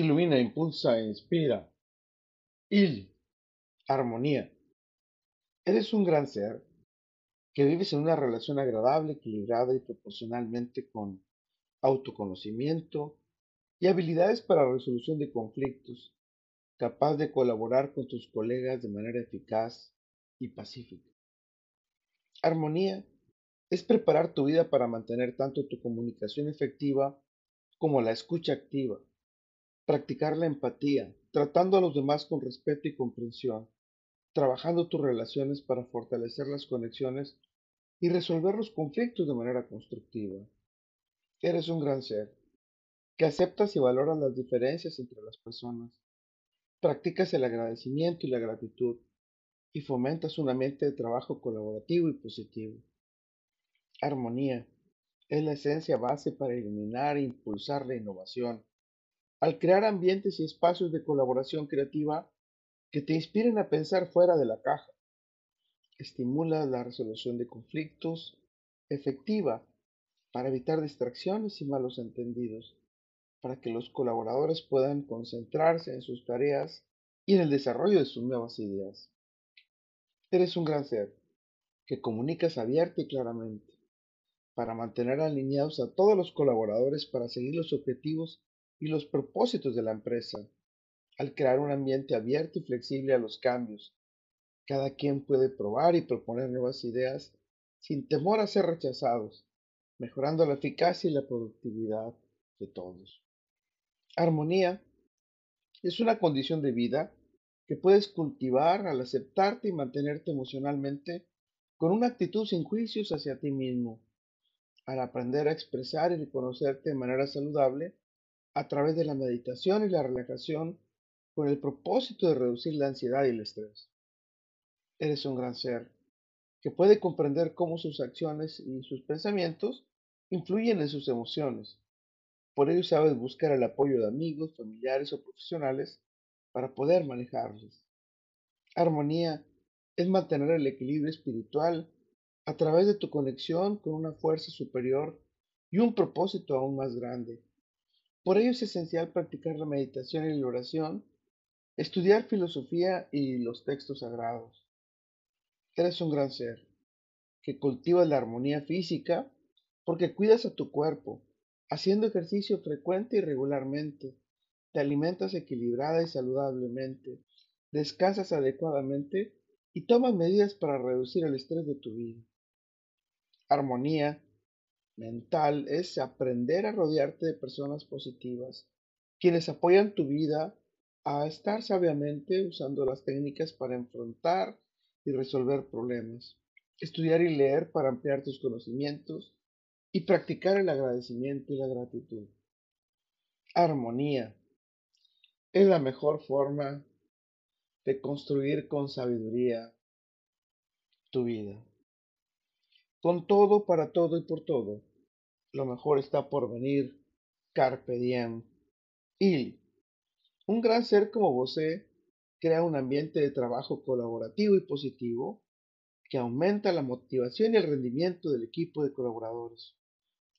ilumina, impulsa e inspira. Il, armonía. Eres un gran ser que vives en una relación agradable, equilibrada y proporcionalmente con autoconocimiento y habilidades para resolución de conflictos, capaz de colaborar con tus colegas de manera eficaz y pacífica. Armonía es preparar tu vida para mantener tanto tu comunicación efectiva como la escucha activa, practicar la empatía, tratando a los demás con respeto y comprensión, trabajando tus relaciones para fortalecer las conexiones y resolver los conflictos de manera constructiva. Eres un gran ser, que aceptas y valoras las diferencias entre las personas, practicas el agradecimiento y la gratitud, y fomentas un ambiente de trabajo colaborativo y positivo. Armonía es la esencia base para eliminar e impulsar la innovación, al crear ambientes y espacios de colaboración creativa que te inspiren a pensar fuera de la caja. Estimula la resolución de conflictos efectiva para evitar distracciones y malos entendidos, para que los colaboradores puedan concentrarse en sus tareas y en el desarrollo de sus nuevas ideas. Eres un gran ser que comunicas abierta y claramente para mantener alineados a todos los colaboradores para seguir los objetivos y los propósitos de la empresa. Al crear un ambiente abierto y flexible a los cambios, cada quien puede probar y proponer nuevas ideas sin temor a ser rechazados, mejorando la eficacia y la productividad de todos. Armonía es una condición de vida que puedes cultivar al aceptarte y mantenerte emocionalmente con una actitud sin juicios hacia ti mismo, al aprender a expresar y reconocerte de manera saludable a través de la meditación y la relajación con el propósito de reducir la ansiedad y el estrés. Eres un gran ser que puede comprender cómo sus acciones y sus pensamientos influyen en sus emociones. Por ello sabes buscar el apoyo de amigos, familiares o profesionales para poder manejarlos. Armonía es mantener el equilibrio espiritual a través de tu conexión con una fuerza superior y un propósito aún más grande. Por ello es esencial practicar la meditación y la oración, estudiar filosofía y los textos sagrados. Eres un gran ser que cultiva la armonía física porque cuidas a tu cuerpo, haciendo ejercicio frecuente y regularmente, te alimentas equilibrada y saludablemente, descansas adecuadamente y tomas medidas para reducir el estrés de tu vida. Armonía mental es aprender a rodearte de personas positivas, quienes apoyan tu vida a estar sabiamente usando las técnicas para enfrentar y resolver problemas, estudiar y leer para ampliar tus conocimientos y practicar el agradecimiento y la gratitud. Armonía es la mejor forma de construir con sabiduría tu vida. Con todo, para todo y por todo, lo mejor está por venir. Carpe diem. Il. Un gran ser como vos crea un ambiente de trabajo colaborativo y positivo que aumenta la motivación y el rendimiento del equipo de colaboradores.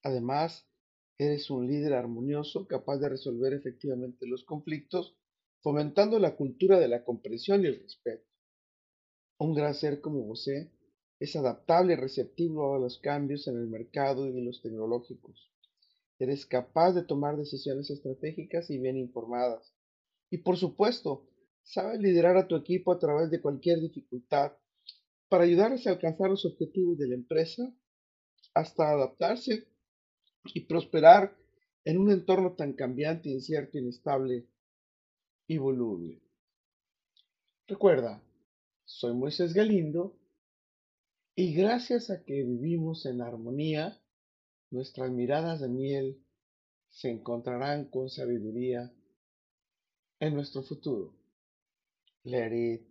Además, Eres un líder armonioso capaz de resolver efectivamente los conflictos, fomentando la cultura de la comprensión y el respeto. Un gran ser como José es adaptable y receptivo a los cambios en el mercado y en los tecnológicos. Eres capaz de tomar decisiones estratégicas y bien informadas. Y por supuesto, sabes liderar a tu equipo a través de cualquier dificultad para ayudarles a alcanzar los objetivos de la empresa hasta adaptarse y prosperar en un entorno tan cambiante, incierto, inestable y voluble. Recuerda, soy Moisés Galindo y gracias a que vivimos en armonía, nuestras miradas de miel se encontrarán con sabiduría en nuestro futuro. Let